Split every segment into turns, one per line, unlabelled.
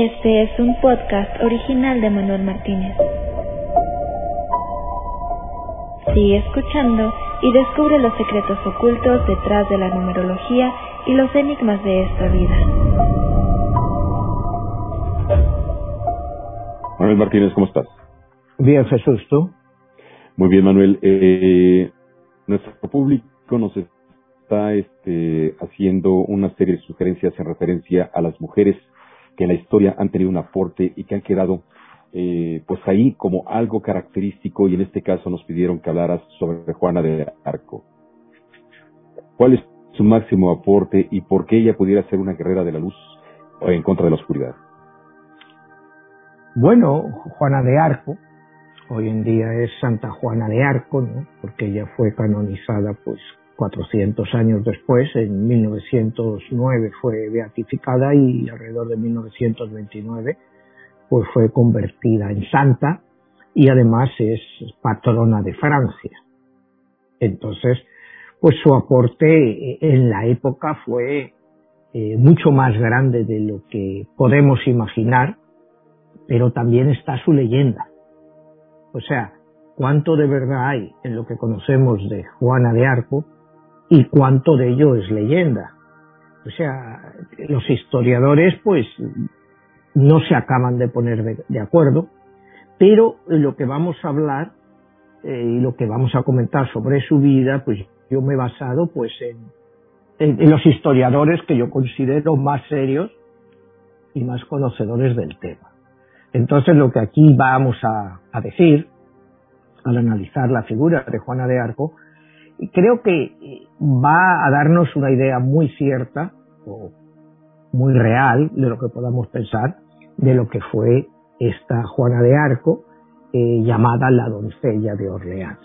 Este es un podcast original de Manuel Martínez. Sigue escuchando y descubre los secretos ocultos detrás de la numerología y los enigmas de esta vida.
Manuel Martínez, ¿cómo estás?
Bien, Jesús, ¿tú?
Muy bien, Manuel. Eh, nuestro público nos está este, haciendo una serie de sugerencias en referencia a las mujeres que en la historia han tenido un aporte y que han quedado eh, pues ahí como algo característico y en este caso nos pidieron que hablaras sobre Juana de Arco. ¿Cuál es su máximo aporte y por qué ella pudiera ser una guerrera de la luz en contra de la oscuridad?
Bueno, Juana de Arco, hoy en día es Santa Juana de Arco, ¿no? porque ella fue canonizada pues 400 años después, en 1909 fue beatificada y alrededor de 1929 pues fue convertida en santa y además es patrona de Francia. Entonces, pues su aporte en la época fue eh, mucho más grande de lo que podemos imaginar, pero también está su leyenda. O sea, cuánto de verdad hay en lo que conocemos de Juana de Arco y cuánto de ello es leyenda. O sea, los historiadores pues no se acaban de poner de, acuerdo, pero lo que vamos a hablar eh, y lo que vamos a comentar sobre su vida, pues yo me he basado pues en, en, los historiadores que yo considero más serios y más conocedores del tema. Entonces lo que aquí vamos a, a decir al analizar la figura de Juana de Arco creo que eh, va a darnos una idea muy cierta o muy real de lo que podamos pensar de lo que fue esta Juana de Arco eh, llamada la doncella de Orleans.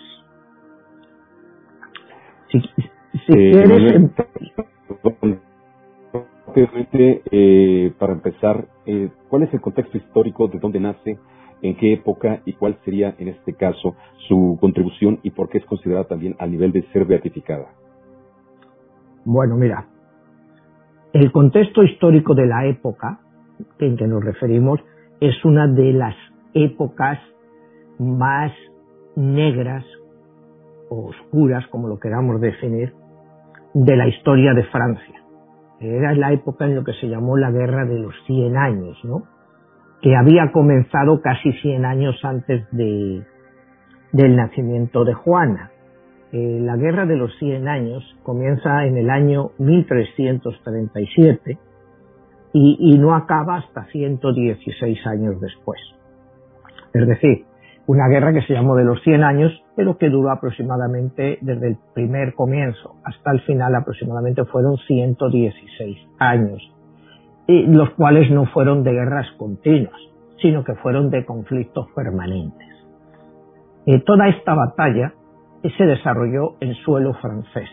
Si,
eh, quieres... para empezar, ¿cuál es el contexto histórico de dónde nace en qué época y cuál sería en este caso su contribución y por qué es considerada también a nivel de ser beatificada.
Bueno, mira, el contexto histórico de la época en que nos referimos es una de las épocas más negras o oscuras, como lo queramos definir, de la historia de Francia. Era la época en lo que se llamó la Guerra de los Cien Años, ¿no? Que había comenzado casi 100 años antes de, del nacimiento de Juana. Eh, la Guerra de los 100 años comienza en el año 1337 y, y no acaba hasta 116 años después. Es decir, una guerra que se llamó de los 100 años, pero que duró aproximadamente desde el primer comienzo hasta el final aproximadamente fueron 116 años los cuales no fueron de guerras continuas, sino que fueron de conflictos permanentes. Eh, toda esta batalla se desarrolló en suelo francés.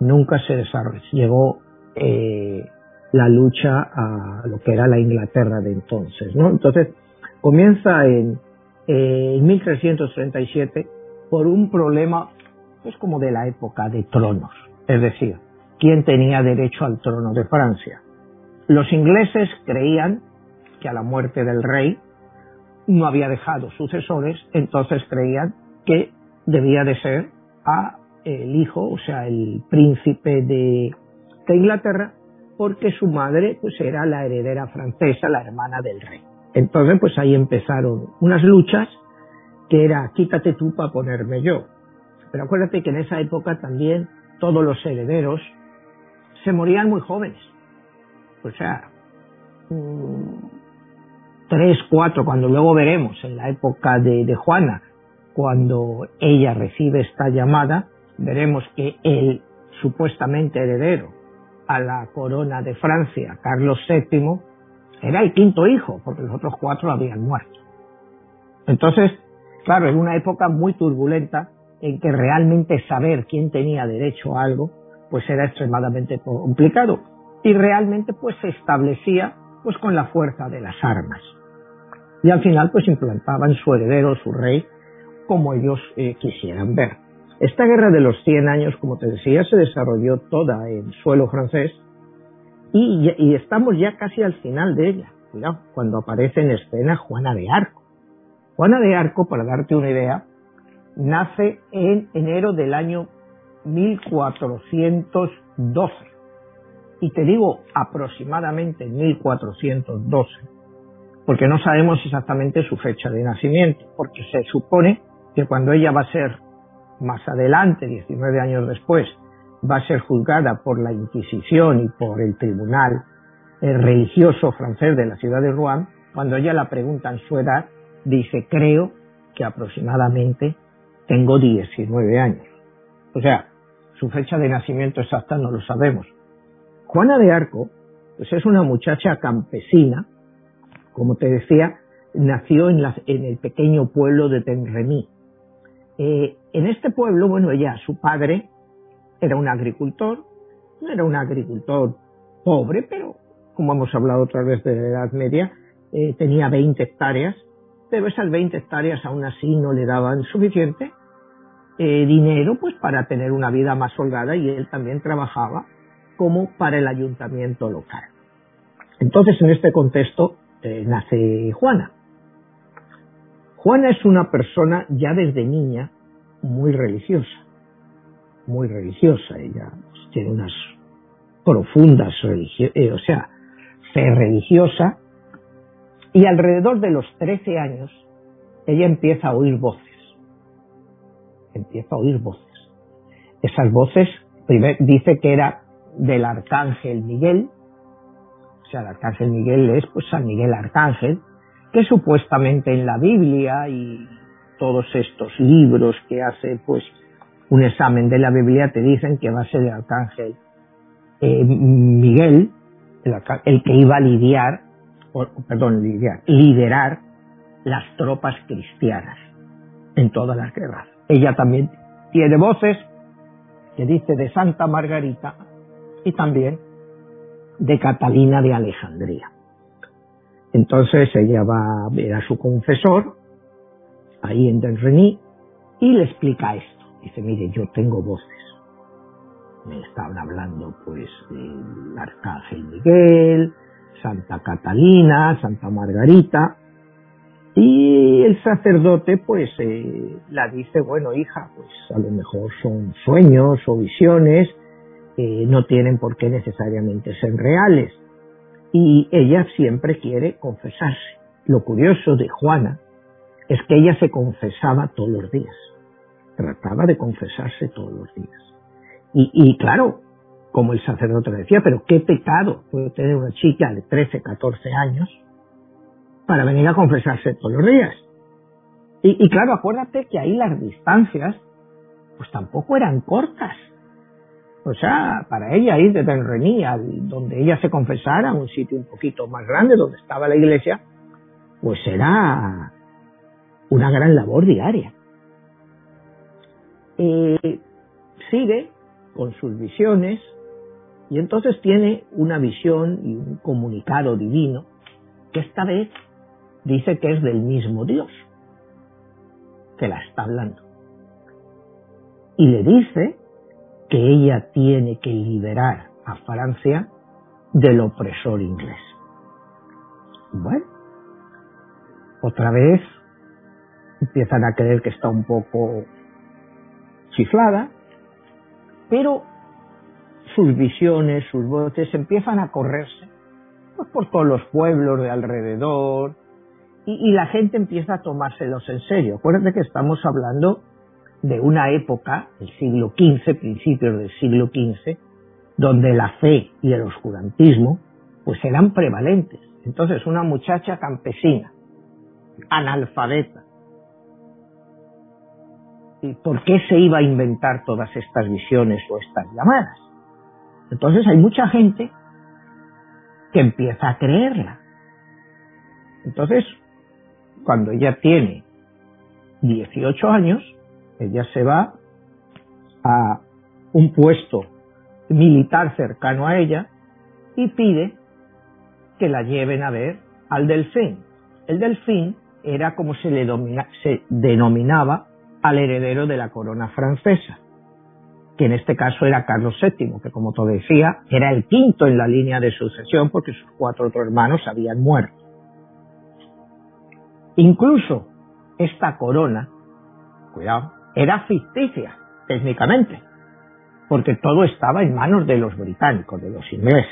Nunca se desarrolló, llegó eh, la lucha a lo que era la Inglaterra de entonces. ¿no? Entonces, comienza en, en 1337 por un problema, pues como de la época de tronos, es decir, quién tenía derecho al trono de Francia los ingleses creían que a la muerte del rey no había dejado sucesores, entonces creían que debía de ser a el hijo, o sea, el príncipe de, de Inglaterra, porque su madre pues era la heredera francesa, la hermana del rey. Entonces pues ahí empezaron unas luchas que era quítate tú para ponerme yo. Pero acuérdate que en esa época también todos los herederos se morían muy jóvenes o sea, tres, cuatro, cuando luego veremos en la época de, de Juana, cuando ella recibe esta llamada, veremos que el supuestamente heredero a la corona de Francia, Carlos VII, era el quinto hijo, porque los otros cuatro habían muerto. Entonces, claro, en una época muy turbulenta, en que realmente saber quién tenía derecho a algo, pues era extremadamente complicado y realmente pues se establecía pues con la fuerza de las armas. Y al final pues implantaban su heredero, su rey, como ellos eh, quisieran ver. Esta guerra de los 100 años, como te decía, se desarrolló toda en suelo francés y, y, estamos ya casi al final de ella. cuidado, cuando aparece en escena Juana de Arco. Juana de Arco, para darte una idea, nace en enero del año 1412. Y te digo aproximadamente 1412, porque no sabemos exactamente su fecha de nacimiento, porque se supone que cuando ella va a ser más adelante, 19 años después, va a ser juzgada por la Inquisición y por el Tribunal eh, Religioso francés de la ciudad de Rouen, cuando ella la preguntan su edad, dice, creo que aproximadamente tengo 19 años. O sea, su fecha de nacimiento exacta no lo sabemos. Juana de Arco, pues es una muchacha campesina, como te decía, nació en, en el pequeño pueblo de Tenremy. Eh, en este pueblo, bueno, ella, su padre, era un agricultor, no era un agricultor pobre, pero como hemos hablado otra vez de la Edad Media, eh, tenía 20 hectáreas, pero esas 20 hectáreas aún así no le daban suficiente eh, dinero pues para tener una vida más holgada y él también trabajaba como para el ayuntamiento local. Entonces en este contexto eh, nace Juana. Juana es una persona ya desde niña muy religiosa muy religiosa, ella tiene unas profundas eh, o sea, fe religiosa, y alrededor de los 13 años ella empieza a oír voces, empieza a oír voces. Esas voces, dice que era del arcángel Miguel, o sea, el arcángel Miguel es pues San Miguel Arcángel, que supuestamente en la Biblia y todos estos libros que hace pues un examen de la Biblia te dicen que va a ser el arcángel eh, Miguel, el, que iba a lidiar, perdón, lidiar, liderar las tropas cristianas en todas las guerras. Ella también tiene voces que dice de Santa Margarita y también de Catalina de Alejandría. Entonces ella va a ver a su confesor ahí en Denreny y le explica esto. Dice, mire, yo tengo voces. Me estaban hablando pues del Arcángel Miguel, Santa Catalina, Santa Margarita, y el sacerdote pues eh, la dice, bueno hija, pues a lo mejor son sueños o visiones, eh, no tienen por qué necesariamente ser reales. Y ella siempre quiere confesarse. Lo curioso de Juana es que ella se confesaba todos los días trataba de confesarse todos los días. Y, claro, como el sacerdote decía, pero qué pecado puede tener una chica de 13, 14 años para venir a confesarse todos los días. Y, claro, acuérdate que ahí las distancias pues tampoco eran cortas. O sea, para ella ir de Tenrení donde ella se confesara, un sitio un poquito más grande donde estaba la iglesia, pues era una gran labor diaria eh, sigue con sus visiones y entonces tiene una visión y un comunicado divino que esta vez dice que es del mismo Dios que la está hablando. Y le dice que ella tiene que liberar a Francia del opresor inglés. Bueno, otra vez empiezan a creer que está un poco chiflada, pero sus visiones, sus voces empiezan a correrse pues, por todos los pueblos de alrededor y, la gente empieza a tomárselos en serio. Acuérdate que estamos hablando de una época, el siglo XV, principios del siglo XV, donde la fe y el oscurantismo pues eran prevalentes. Entonces una muchacha campesina, analfabeta, por qué se iba a inventar todas estas visiones o estas llamadas. Entonces hay mucha gente que empieza a creerla. Entonces, cuando ella tiene 18 años, ella se va a un puesto militar cercano a ella y pide que la lleven a ver al delfín. El delfín era como se le denominaba al heredero de la corona francesa, que en este caso era Carlos VII, que como te decía, era el quinto en la línea de sucesión porque sus cuatro otros hermanos habían muerto. Incluso esta corona, cuidado, era ficticia, técnicamente, porque todo estaba en manos de los británicos, de los ingleses.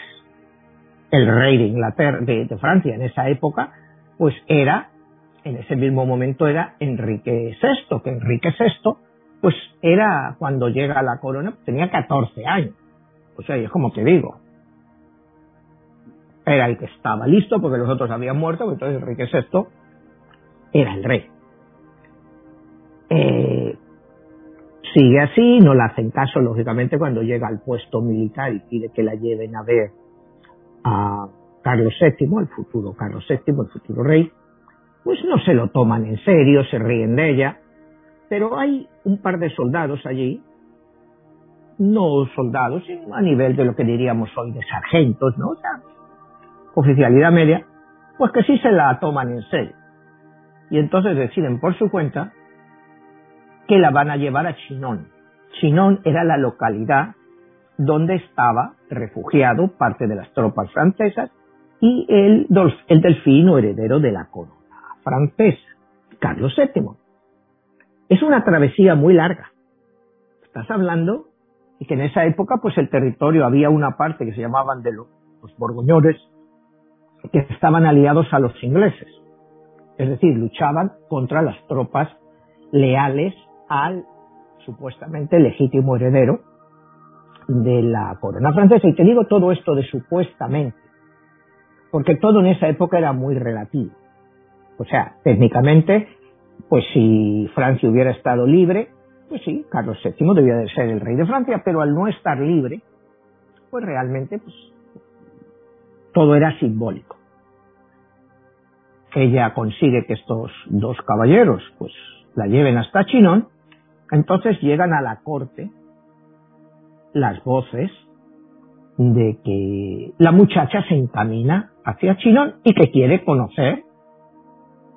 El rey de Inglaterra, de, Francia en esa época, pues era, en ese mismo momento era Enrique VI, que Enrique VI, pues era cuando llega a la corona, tenía 14 años. O sea, es como te digo, era el que estaba listo porque los otros habían muerto, entonces Enrique VI era el rey. Eh, sigue así, no le hacen caso, lógicamente, cuando llega al puesto militar y pide que la lleven a ver a Carlos VII, el futuro Carlos VII, el futuro rey, pues no se lo toman en serio, se ríen de ella, pero hay un par de soldados allí, no soldados, sino a nivel de lo que diríamos hoy de sargentos, ¿no? O sea, oficialidad media, pues que sí se la toman en serio. Y entonces deciden por su cuenta que la van a llevar a Chinon. Chinon era la localidad donde estaba refugiado parte de las tropas francesas y el, el delfino heredero de la corona francesa, Carlos VII. Es una travesía muy larga. Estás hablando de que en esa época pues el territorio había una parte que se llamaban de los, los borgoñones que estaban aliados a los ingleses. Es decir, luchaban contra las tropas leales al supuestamente legítimo heredero de la corona francesa. Y te digo todo esto de supuestamente, porque todo en esa época era muy relativo. O sea, técnicamente, pues si Francia hubiera estado libre, pues sí, Carlos VII debía de ser el rey de Francia, pero al no estar libre, pues realmente pues, todo era simbólico. Ella consigue que estos dos caballeros pues la lleven hasta Chinón entonces llegan a la corte las voces de que la muchacha se encamina hacia Chinón y que quiere conocer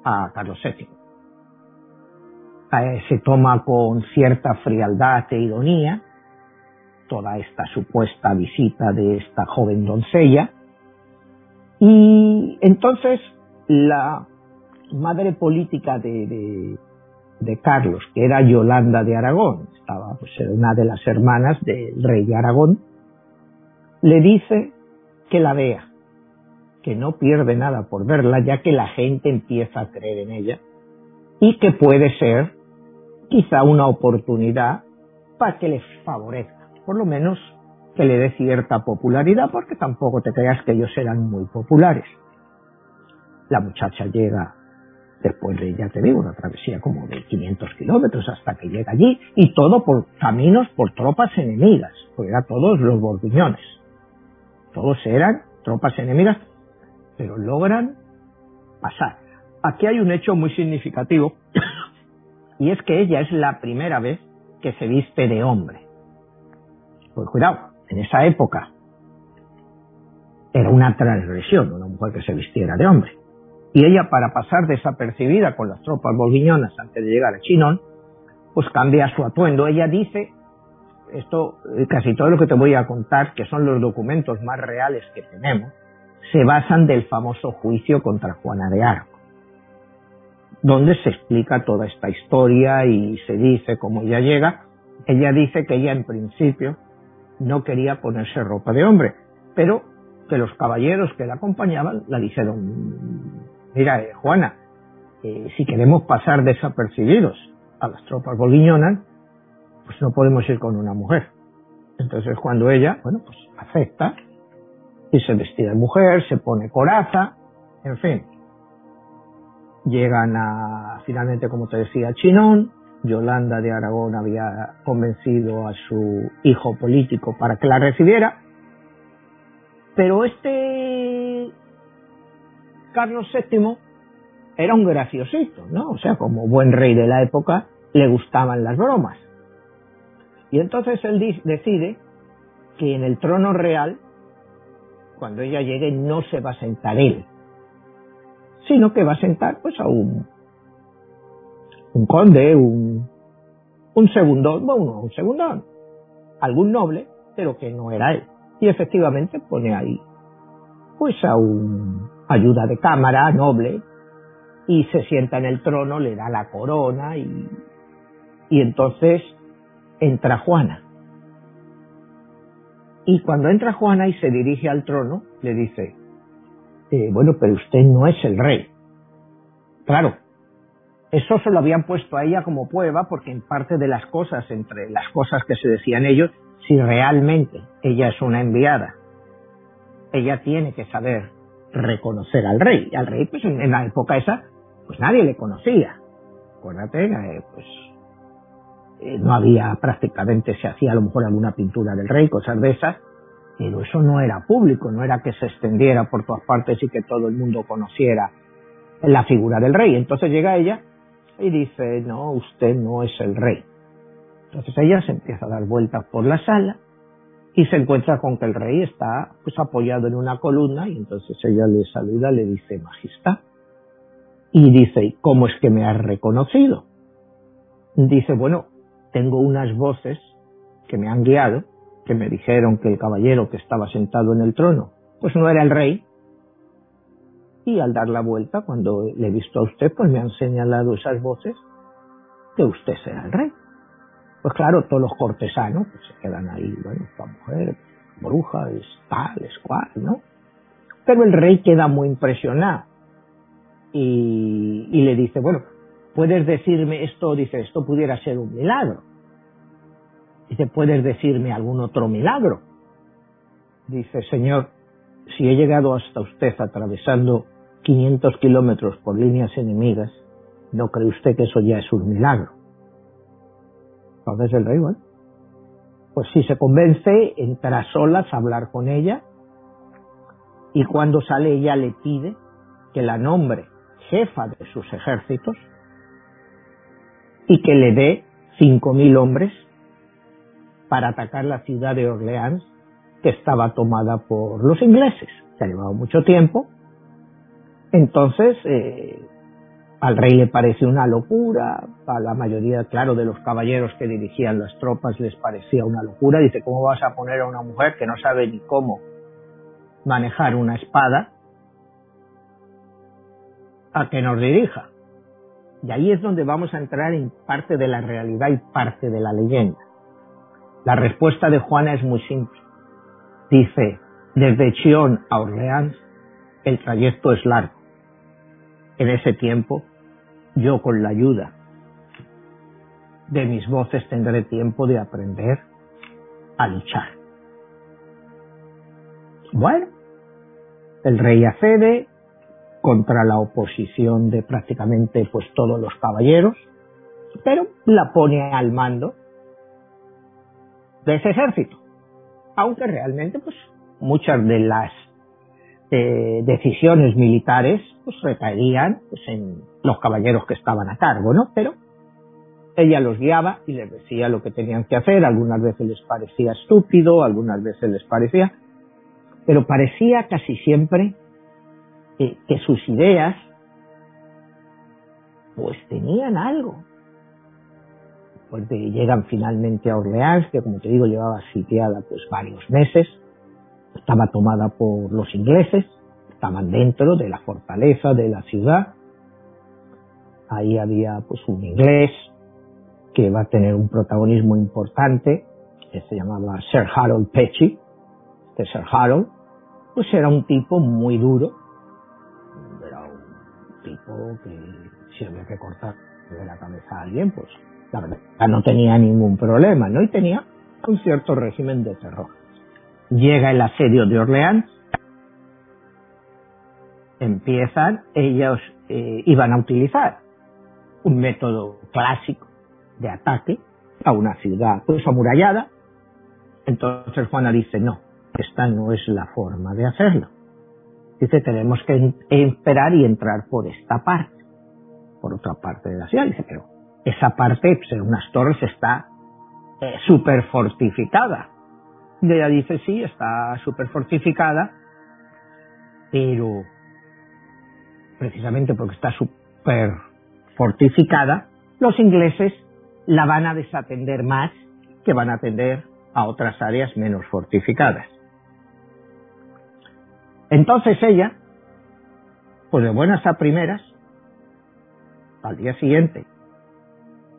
a Carlos VII. Eh, se toma con cierta frialdad e ironía toda esta supuesta visita de esta joven doncella y entonces la madre política de Carlos, que era Yolanda de Aragón, estaba pues una de las hermanas del rey de Aragón, le dice que la vea, que no pierde nada por verla, ya que la gente empieza a creer en ella, y que puede ser quizá una oportunidad para que le favorezca, por lo menos que le dé cierta popularidad, porque tampoco te creas que ellos eran muy populares. La muchacha llega Después de, ya te digo, una travesía como de 500 kilómetros hasta que llega allí y todo por caminos por tropas enemigas, porque eran todos los bordiñones. Todos eran tropas enemigas, pero logran pasar. Aquí hay un hecho muy significativo y es que ella es la primera vez que se viste de hombre. Pues cuidado, en esa época era una transgresión una mujer que se vistiera de hombre y ella para pasar desapercibida con las tropas bolguiñonas antes de llegar a Chinón, pues cambia su atuendo. Ella dice, esto, eh, casi todo lo que te voy a contar, que son los documentos más reales que tenemos, se basan del famoso juicio contra Juana de Arco, donde se explica toda esta historia y se dice cómo ella llega. Ella dice que ella en principio no quería ponerse ropa de hombre, pero que los caballeros que la acompañaban la dijeron, mira, eh, Juana, eh, si queremos pasar desapercibidos a las tropas boliñonas, pues no podemos ir con una mujer. Entonces cuando ella, bueno, pues acepta y se vestida de mujer, se pone coraza, en fin. Llegan a, finalmente, como te decía, Chinón. Yolanda de Aragón había convencido a su hijo político para que la recibiera. Pero este Carlos VII era un graciosito, ¿no? O sea, como buen rey de la época, le gustaban las bromas. Y entonces él decide que en el trono real, cuando ella llegue, no se va a sentar él, sino que va a sentar pues a un, un conde, un, un segundón, bueno, un segundón, algún noble, pero que no era él. Y efectivamente pone ahí pues a un ayuda de cámara noble y se sienta en el trono, le da la corona y, y entonces entra Juana. Y cuando entra Juana y se dirige al trono, le dice, eh, bueno, pero usted no es el rey. Claro, eso se lo habían puesto a ella como prueba porque en parte de las cosas, entre las cosas que se decían ellos, si realmente ella es una enviada, ella tiene que saber reconocer al rey. Y al rey, pues en la época esa, pues nadie le conocía. Acuérdate, pues eh, no había prácticamente, se hacía a lo mejor alguna pintura del rey, cosas de esas, pero eso no era público, no era que se extendiera por todas partes y que todo el mundo conociera la figura del rey. Entonces llega ella y dice, no, usted no es el rey. Entonces ella se empieza a dar vueltas por la sala y se encuentra con que el rey está pues apoyado en una columna y entonces ella le saluda, le dice, majestad. Y dice, ¿cómo es que me has reconocido? Dice, bueno, tengo unas voces que me han guiado, que me dijeron que el caballero que estaba sentado en el trono, pues no era el rey. Y al dar la vuelta, cuando le he visto a usted, pues me han señalado esas voces que usted será el rey. Pues claro, todos los cortesanos se quedan ahí, bueno, esta mujer, bruja, es tal, es cual, ¿no? Pero el rey queda muy impresionado y, y le dice, bueno, puedes decirme esto, dice, esto pudiera ser un milagro. Dice, ¿puedes decirme algún otro milagro? Dice, Señor, si he llegado hasta usted atravesando 500 kilómetros por líneas enemigas, ¿no cree usted que eso ya es un milagro? Entonces el rey, bueno, pues si se convence, entra solas a hablar con ella y cuando sale ella le pide que la nombre jefa de sus ejércitos y que le dé cinco mil hombres para atacar la ciudad de Orleans, que estaba tomada por los ingleses. Se ha llevado mucho tiempo. Entonces, eh, al rey le parece una locura, a la mayoría, claro, de los caballeros que dirigían las tropas les parecía una locura. Dice, ¿cómo vas a poner a una mujer que no sabe ni cómo manejar una espada a que nos dirija? Y ahí es donde vamos a entrar en parte de la realidad y parte de la leyenda. La respuesta de Juana es muy simple. Dice, desde Chión a Orleans el trayecto es largo. En ese tiempo, yo con la ayuda de mis voces tendré tiempo de aprender a luchar. Bueno, el rey accede contra la oposición de prácticamente pues todos los caballeros, pero la pone al mando de ese ejército. Aunque realmente, pues, muchas de las eh, decisiones militares pues recaerían pues, en los caballeros que estaban a cargo, ¿no? Pero ella los guiaba y les decía lo que tenían que hacer. Algunas veces les parecía estúpido, algunas veces les parecía, pero parecía casi siempre que, sus ideas pues tenían algo, pues llegan finalmente a Orleans, que como te digo llevaba sitiada pues varios meses, estaba tomada por los ingleses, estaban dentro de la fortaleza de la ciudad, ahí había pues un inglés que va a tener un protagonismo importante, que se llamaba Sir Harold Pecci, este Sir Harold, pues era un tipo muy duro, era un tipo que si había que cortar de la cabeza a alguien, pues la verdad, no tenía ningún problema, ¿no? Y tenía un cierto régimen de terror. Llega el asedio de Orleans, empiezan, ellos eh, iban a utilizar un método clásico de ataque a una ciudad pues amurallada. Entonces Juana dice, no, esta no es la forma de hacerlo. Dice, tenemos que esperar y entrar por esta parte, por otra parte de la ciudad. Dice, pero esa parte, pues, unas torres está eh, súper fortificada. Y ella dice, sí, está súper fortificada, pero precisamente porque está súper fortificada, los ingleses la van a desatender más que van a atender a otras áreas menos fortificadas. Entonces ella, pues de buenas a primeras, al día siguiente,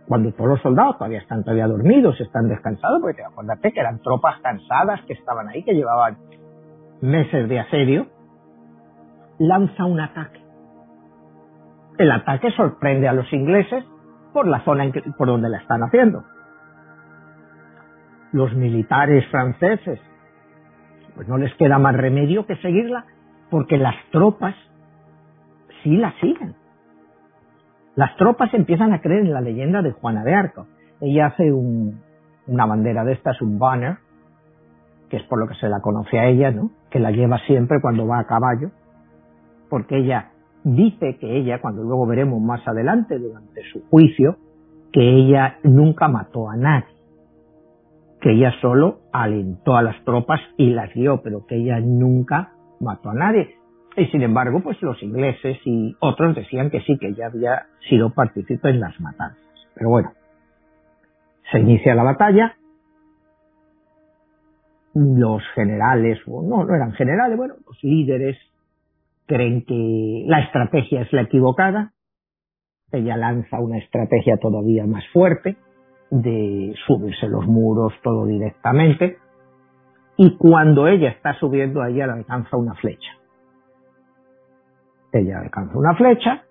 cuando todos los soldados todavía están todavía dormidos, están descansados, porque acuérdate que eran tropas cansadas que estaban ahí, que llevaban meses de asedio, lanza un ataque. El ataque sorprende a los ingleses por la zona por donde la están haciendo. Los militares franceses, pues no les queda más remedio que seguirla, porque las tropas sí la siguen. Las tropas empiezan a creer en la leyenda de Juana de Arco. Ella hace una bandera de estas, un banner, que es por lo que se la conoce a ella, ¿no? Que la lleva siempre cuando va a caballo, porque ella dice que ella, cuando luego veremos más adelante durante su juicio, que ella nunca mató a nadie, que ella solo alentó a las tropas y las guió, pero que ella nunca mató a nadie. Y sin embargo, pues los ingleses y otros decían que sí, que ella había sido partícipe en las matanzas. Pero bueno, se inicia la batalla, los generales, o no, no eran generales, bueno, los líderes creen que la estrategia es la equivocada, ella lanza una estrategia todavía más fuerte de subirse los muros todo directamente y cuando ella está subiendo ella le alcanza una flecha. Ella alcanza una flecha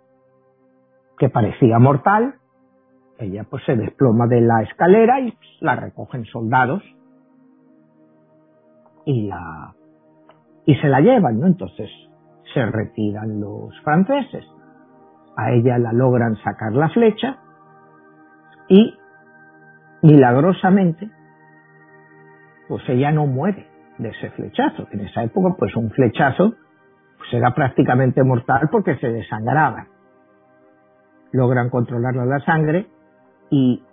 que parecía mortal, ella pues se desploma de la escalera y la recogen soldados y la y se la llevan, ¿no? Entonces se retiran los franceses. A ella la logran sacar la flecha y milagrosamente pues ella no muere de ese flechazo. En esa época pues un flechazo pues era prácticamente mortal porque se desangraba. Logran controlarla la sangre y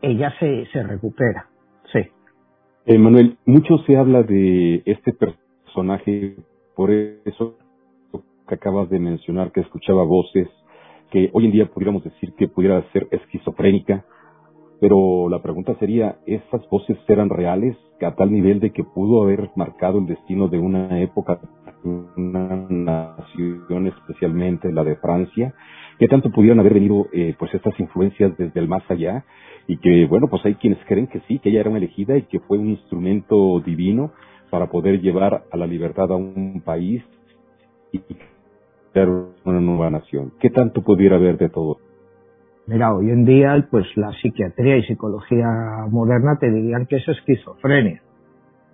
ella se, se recupera. Sí.
Eh, Manuel, mucho se habla de este personaje, por eso que acabas de mencionar, que escuchaba voces, que hoy en día pudiéramos decir que pudiera ser esquizofrénica, pero la pregunta sería, ¿esas voces eran reales a tal nivel de que pudo haber marcado el destino de una época, una nación especialmente la de Francia? ¿Qué tanto pudieran haber venido eh, pues estas influencias desde el más allá? Y que, bueno, pues hay quienes creen que sí, que ella era una elegida y que fue un instrumento divino para poder llevar a la libertad a un país y una nueva nación. ¿Qué tanto pudiera haber de todo?
Mira, hoy en día, pues la psiquiatría y psicología moderna te dirían que es esquizofrenia.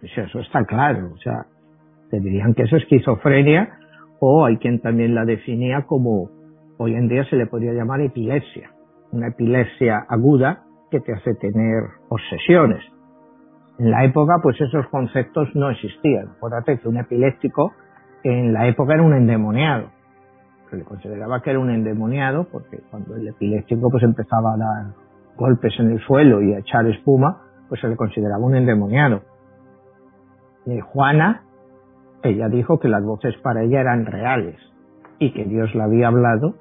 eso está claro, o sea, te dirían que es esquizofrenia o hay quien también la definía como, hoy en día se le podría llamar epilepsia, una epilepsia aguda que te hace tener obsesiones. En la época, pues esos conceptos no existían. Acuérdate que un epiléptico en la época era un endemoniado se le consideraba que era un endemoniado, porque cuando el epiléptico pues empezaba a dar golpes en el suelo y a echar espuma, pues se le consideraba un endemoniado. Y Juana, ella dijo que las voces para ella eran reales y que Dios la había hablado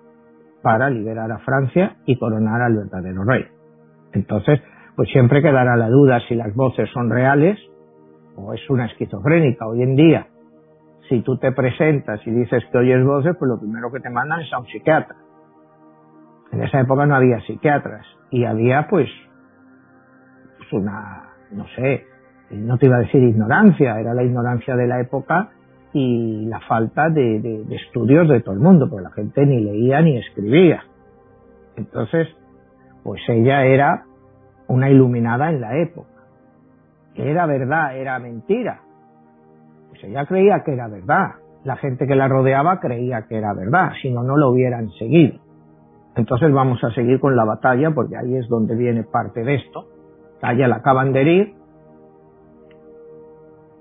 para liberar a Francia y coronar al verdadero rey. Entonces, pues siempre quedará la duda si las voces son reales o es una esquizofrénica. Hoy en día, si tú te presentas y dices que oyes voces, pues lo primero que te mandan es a un psiquiatra. En esa época no había psiquiatras y había pues, pues una, no sé, no te iba a decir ignorancia, era la ignorancia de la época y la falta de, estudios de todo el mundo, porque la gente ni leía ni escribía. Entonces, pues ella era una iluminada en la época. Era verdad, era mentira, ella creía que era verdad. La gente que la rodeaba creía que era verdad, si no, no lo hubieran seguido. Entonces vamos a seguir con la batalla porque ahí es donde viene parte de esto. A ella la acaban de herir,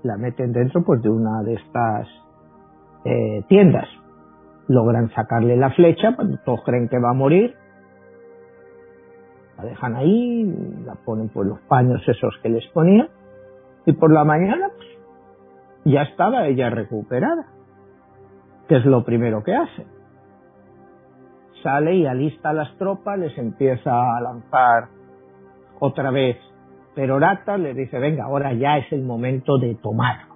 la meten dentro pues de una de estas eh, tiendas. Logran sacarle la flecha, cuando todos creen que va a morir. La dejan ahí, la ponen por los paños esos que les ponía. Y por la mañana pues, ya estaba ella recuperada, que es lo primero que hace. Sale y alista a las tropas, les empieza a lanzar otra vez peroratas, les dice, venga, ahora ya es el momento de tomar.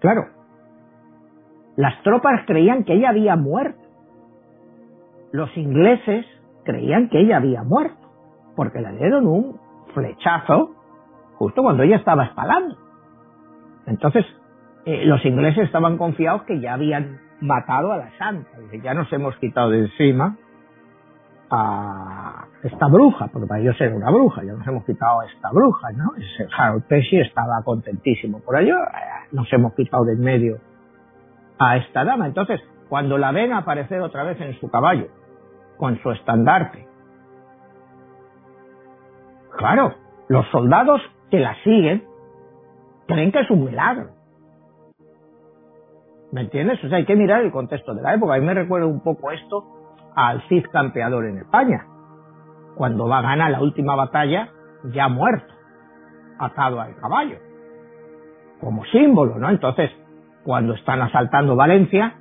Claro, las tropas creían que ella había muerto. Los ingleses creían que ella había muerto, porque le dieron un flechazo justo cuando ella estaba espalando. Entonces, eh, los ingleses estaban confiados que ya habían matado a la santa, ya nos hemos quitado de encima a esta bruja, porque para ellos era una bruja, ya nos hemos quitado a esta bruja, ¿no? Ese Harold Pesci estaba contentísimo por ello, eh, nos hemos quitado de en medio a esta dama. Entonces, cuando la ven aparecer otra vez en su caballo, con su estandarte, claro, los soldados que la siguen creen que es un milagro. ¿Me entiendes? O sea, hay que mirar el contexto de la época. A mí me recuerda un poco esto al Cid campeador en España, cuando va a ganar la última batalla ya muerto, atado al caballo, como símbolo, ¿no? Entonces, cuando están asaltando Valencia,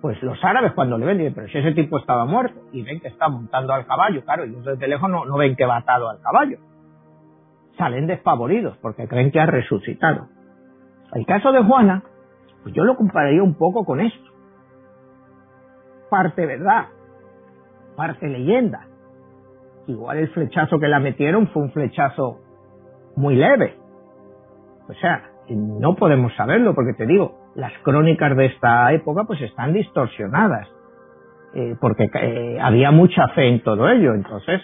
pues los árabes cuando le ven dicen, pero si ese tipo estaba muerto y ven que está montando al caballo, claro, y desde lejos no, ven que va atado al caballo. Salen despavoridos porque creen que ha resucitado. El caso de Juana, pues yo lo compararía un poco con esto. Parte verdad, parte leyenda. Igual el flechazo que la metieron fue un flechazo muy leve. O sea, no podemos saberlo porque te digo, las crónicas de esta época pues están distorsionadas. Eh, porque eh, había mucha fe en todo ello. Entonces,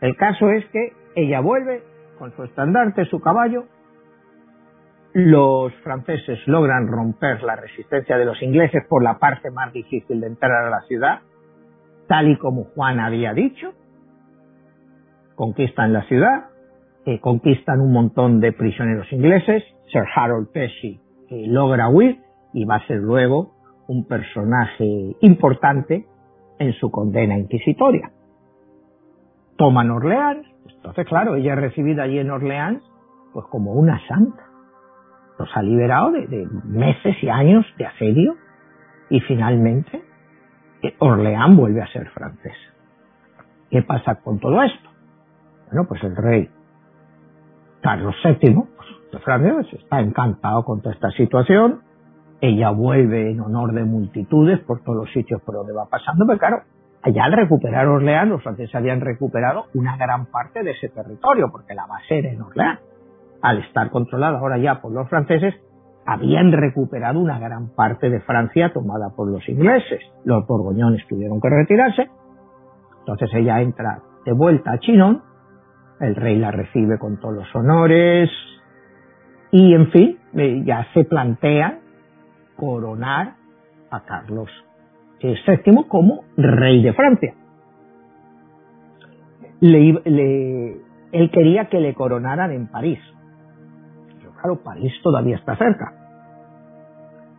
el caso es que ella vuelve con su estandarte, su caballo. Los franceses logran romper la resistencia de los ingleses por la parte más difícil de entrar a la ciudad, tal y como Juan había dicho, conquistan la ciudad, eh, conquistan un montón de prisioneros ingleses, Sir Harold Pesci eh, logra huir y va a ser luego un personaje importante en su condena inquisitoria. Toman Orleans, entonces claro, ella es recibida allí en Orleans pues como una santa. Los ha liberado de meses y años de asedio y finalmente Orleán vuelve a ser francés. ¿Qué pasa con todo esto? Bueno, pues el rey Carlos VII pues, de Francia está encantado con esta situación. Ella vuelve en honor de multitudes por todos los sitios por donde va pasando, pero claro, allá al recuperar Orleán, los franceses habían recuperado una gran parte de ese territorio, porque la base era en Orleán. Al estar controlada ahora ya por los franceses, habían recuperado una gran parte de Francia tomada por los ingleses. Los borgoñones tuvieron que retirarse. Entonces ella entra de vuelta a Chinon. El rey la recibe con todos los honores. Y en fin, eh, ya se plantea coronar a Carlos VII como rey de Francia. él quería que le coronaran en París París todavía está cerca.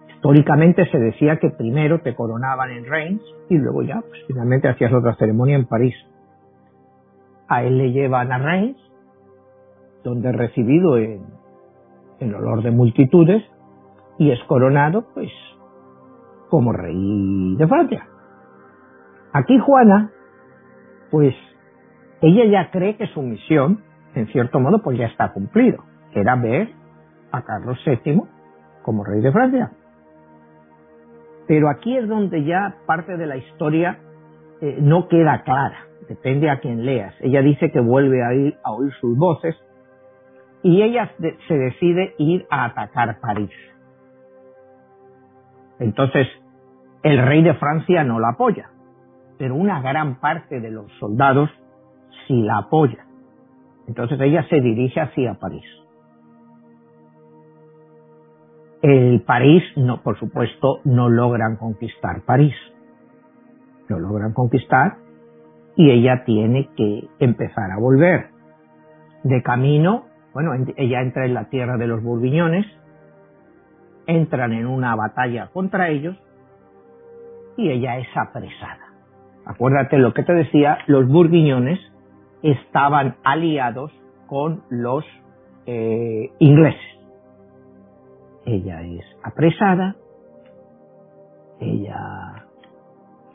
Históricamente se decía que primero te coronaban en Reims y luego ya, pues finalmente hacías otra ceremonia en París. A él le llevan a Reims, donde es recibido en, en olor de multitudes y es coronado, pues, como rey de Francia. Aquí Juana, pues, ella ya cree que su misión, en cierto modo, pues ya está cumplido, que era ver a Carlos VII como rey de Francia. Pero aquí es donde ya parte de la historia eh, no queda clara, depende a quien leas. Ella dice que vuelve a, ir, a oír sus voces y ella se decide ir a atacar París. Entonces, el rey de Francia no la apoya, pero una gran parte de los soldados sí la apoya. Entonces ella se dirige hacia París. El París, no, por supuesto, no logran conquistar París. No logran conquistar y ella tiene que empezar a volver. De camino, bueno, ella entra en la tierra de los burguiñones, entran en una batalla contra ellos y ella es apresada. Acuérdate lo que te decía, los burguiñones estaban aliados con los eh, ingleses ella es apresada, ella,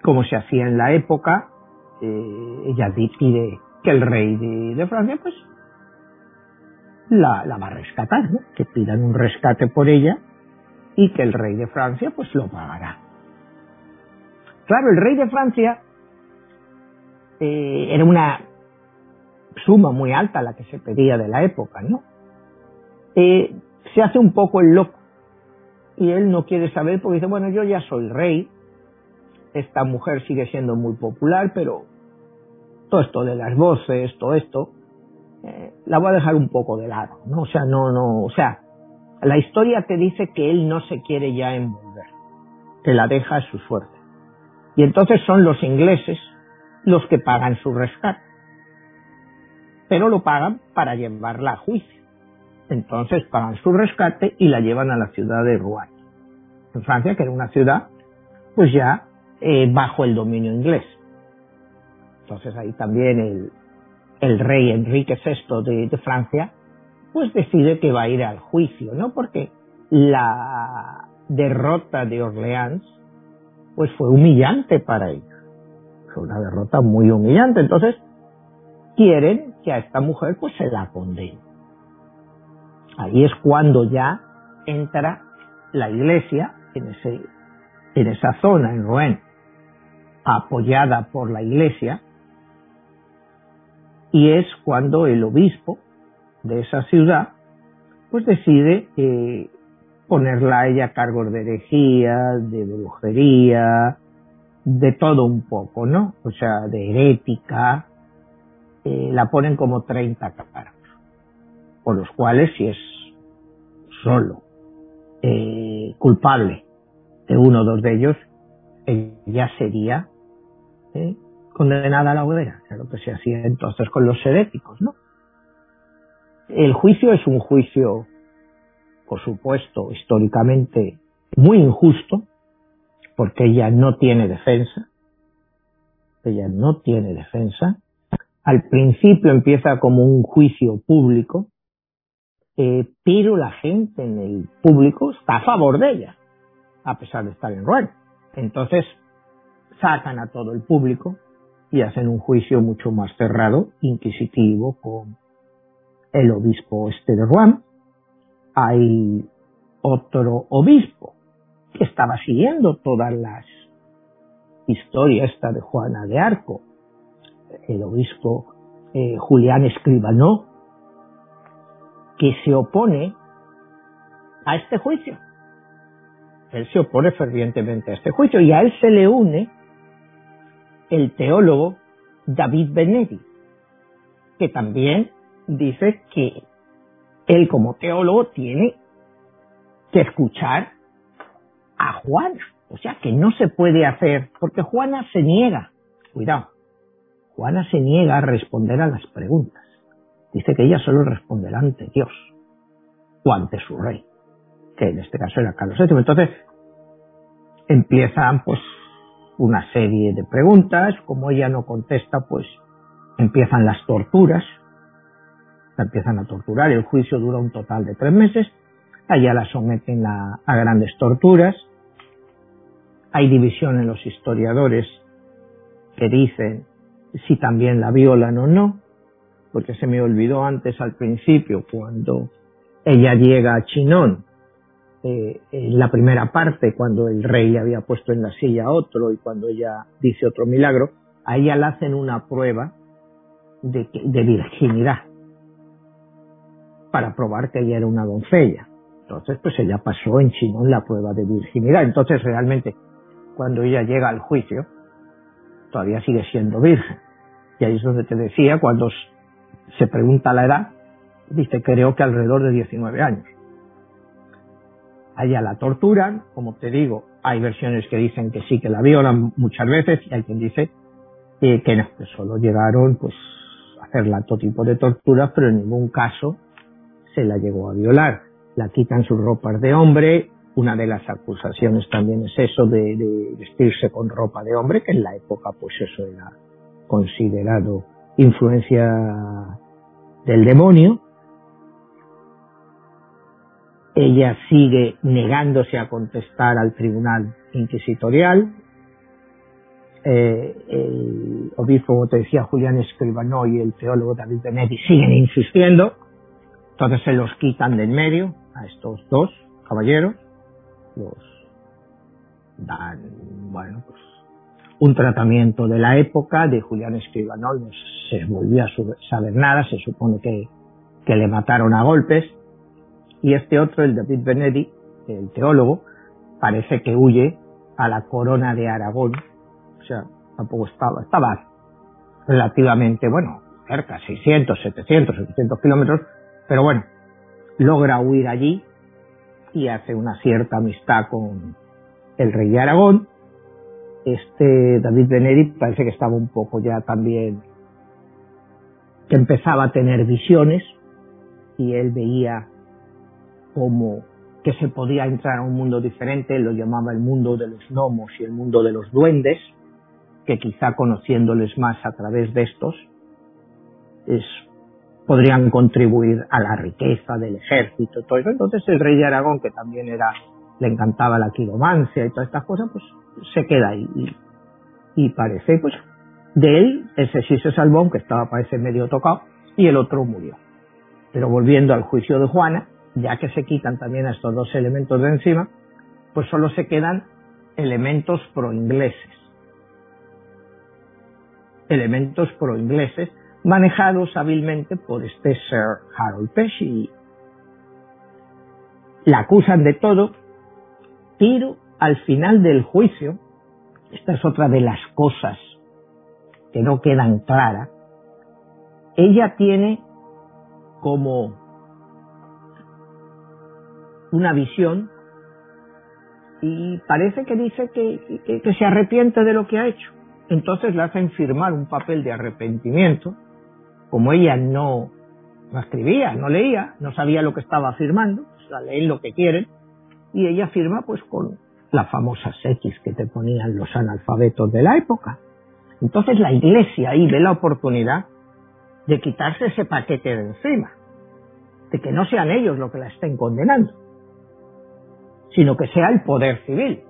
como se hacía en la época, eh, ella pide que el rey de, Francia, pues, la, va a rescatar, que pidan un rescate por ella y que el rey de Francia, pues, lo pagará. Claro, el rey de Francia eh, era una suma muy alta la que se pedía de la época, ¿no? Eh, se hace un poco el loco y él no quiere saber porque dice, bueno, yo ya soy rey, esta mujer sigue siendo muy popular, pero todo esto de las voces, todo esto, eh, la voy a dejar un poco de lado, ¿no? O sea, no, no, o sea, la historia te dice que él no se quiere ya envolver, que la deja a su suerte. Y entonces son los ingleses los que pagan su rescate. Pero lo pagan para llevarla a juicio. Entonces pagan su rescate y la llevan a la ciudad de Rouen, en Francia, que era una ciudad, pues ya eh, bajo el dominio inglés. Entonces ahí también el, el rey Enrique VI de, de, Francia, pues decide que va a ir al juicio, ¿no? Porque la derrota de Orleans, pues fue humillante para ellos. Fue una derrota muy humillante. Entonces, quieren que a esta mujer pues se la condene. Ahí es cuando ya entra la iglesia en, ese, en esa zona, en Rouen, apoyada por la iglesia, y es cuando el obispo de esa ciudad pues decide eh, ponerla a ella a cargo de herejía, de brujería, de todo un poco, ¿no? O sea, de herética, eh, la ponen como 30 cargos, por los cuales si es solo eh, culpable de uno o dos de ellos, ella sería eh, condenada a la hoguera, lo que se hacía entonces con los heréticos, ¿no? El juicio es un juicio, por supuesto, históricamente muy injusto, porque ella no tiene defensa, ella no tiene defensa. Al principio empieza como un juicio público, eh, pero la gente en el público está a favor de ella, a pesar de estar en Rouen. Entonces sacan a todo el público y hacen un juicio mucho más cerrado, inquisitivo, con el obispo este de Rouen. Hay otro obispo que estaba siguiendo todas las historias esta de Juana de Arco, el obispo eh, Julián Escribanó, que se opone a este juicio. Él se opone fervientemente a este juicio y a él se le une el teólogo David Benedi, que también dice que él como teólogo tiene que escuchar a Juana. O sea, que no se puede hacer, porque Juana se niega, cuidado, Juana se niega a responder a las preguntas. Dice que ella solo responderá ante Dios o ante su rey, que en este caso era Carlos VII. Entonces, empiezan pues una serie de preguntas, como ella no contesta, pues empiezan las torturas, la empiezan a torturar, el juicio dura un total de tres meses, allá la someten a, a grandes torturas, hay división en los historiadores que dicen si también la violan o no, porque se me olvidó antes al principio cuando ella llega a Chinón eh, en la primera parte, cuando el rey había puesto en la silla a otro y cuando ella dice otro milagro, a ella le hacen una prueba de, de virginidad para probar que ella era una doncella. Entonces, pues ella pasó en Chinón la prueba de virginidad. Entonces, realmente, cuando ella llega al juicio, todavía sigue siendo virgen. Y ahí es donde te decía, cuando se pregunta la edad, dice, creo que alrededor de 19 años. Allá la torturan, como te digo, hay versiones que dicen que sí, que la violan muchas veces, y hay quien dice que no, que solo llegaron pues a hacerla todo tipo de torturas, pero en ningún caso se la llegó a violar. La quitan sus ropas de hombre, una de las acusaciones también es eso de, de vestirse con ropa de hombre, que en la época pues eso era considerado influencia del demonio, ella sigue negándose a contestar al tribunal inquisitorial. Eh, el obispo, como te decía, Julián Escribano y el teólogo David Benetti siguen insistiendo. Entonces se los quitan de en medio a estos dos caballeros. Los dan, bueno, pues un tratamiento de la época, de Julián Escribanol no se volvió a saber nada, se supone que, que le mataron a golpes, y este otro, el David Benedi, el teólogo, parece que huye a la corona de Aragón, o sea, tampoco estaba, estaba relativamente, bueno, cerca, 600, 700, 700 kilómetros, pero bueno, logra huir allí y hace una cierta amistad con el rey de Aragón. Este David Benedi parece que estaba un poco ya también, que empezaba a tener visiones y él veía como que se podía entrar a un mundo diferente, lo llamaba el mundo de los gnomos y el mundo de los duendes, que quizá conociéndoles más a través de estos, es, podrían contribuir a la riqueza del ejército, todo eso. Entonces el rey de Aragón, que también era, le encantaba la quiromancia y todas estas cosas, pues se queda ahí. Y, y parece, pues, de él, ese sí se salvó, aunque estaba, parece, medio tocado, y el otro murió. Pero volviendo al juicio de Juana, ya que se quitan también estos dos elementos de encima, pues solo se quedan elementos pro-ingleses. Elementos pro-ingleses manejados hábilmente por este Sir Harold Pesci. La acusan de todo, pero al final del juicio, esta es otra de las cosas que no quedan claras, ella tiene como una visión y parece que dice que, se arrepiente de lo que ha hecho. Entonces le hacen firmar un papel de arrepentimiento. Como ella no, no escribía, no leía, no sabía lo que estaba firmando, leen lo que quieren, y ella firma pues con las famosas X que te ponían los analfabetos de la época. Entonces la iglesia ahí ve la oportunidad de quitarse ese paquete de encima, de que no sean ellos los que la estén condenando sino que sea el poder civil.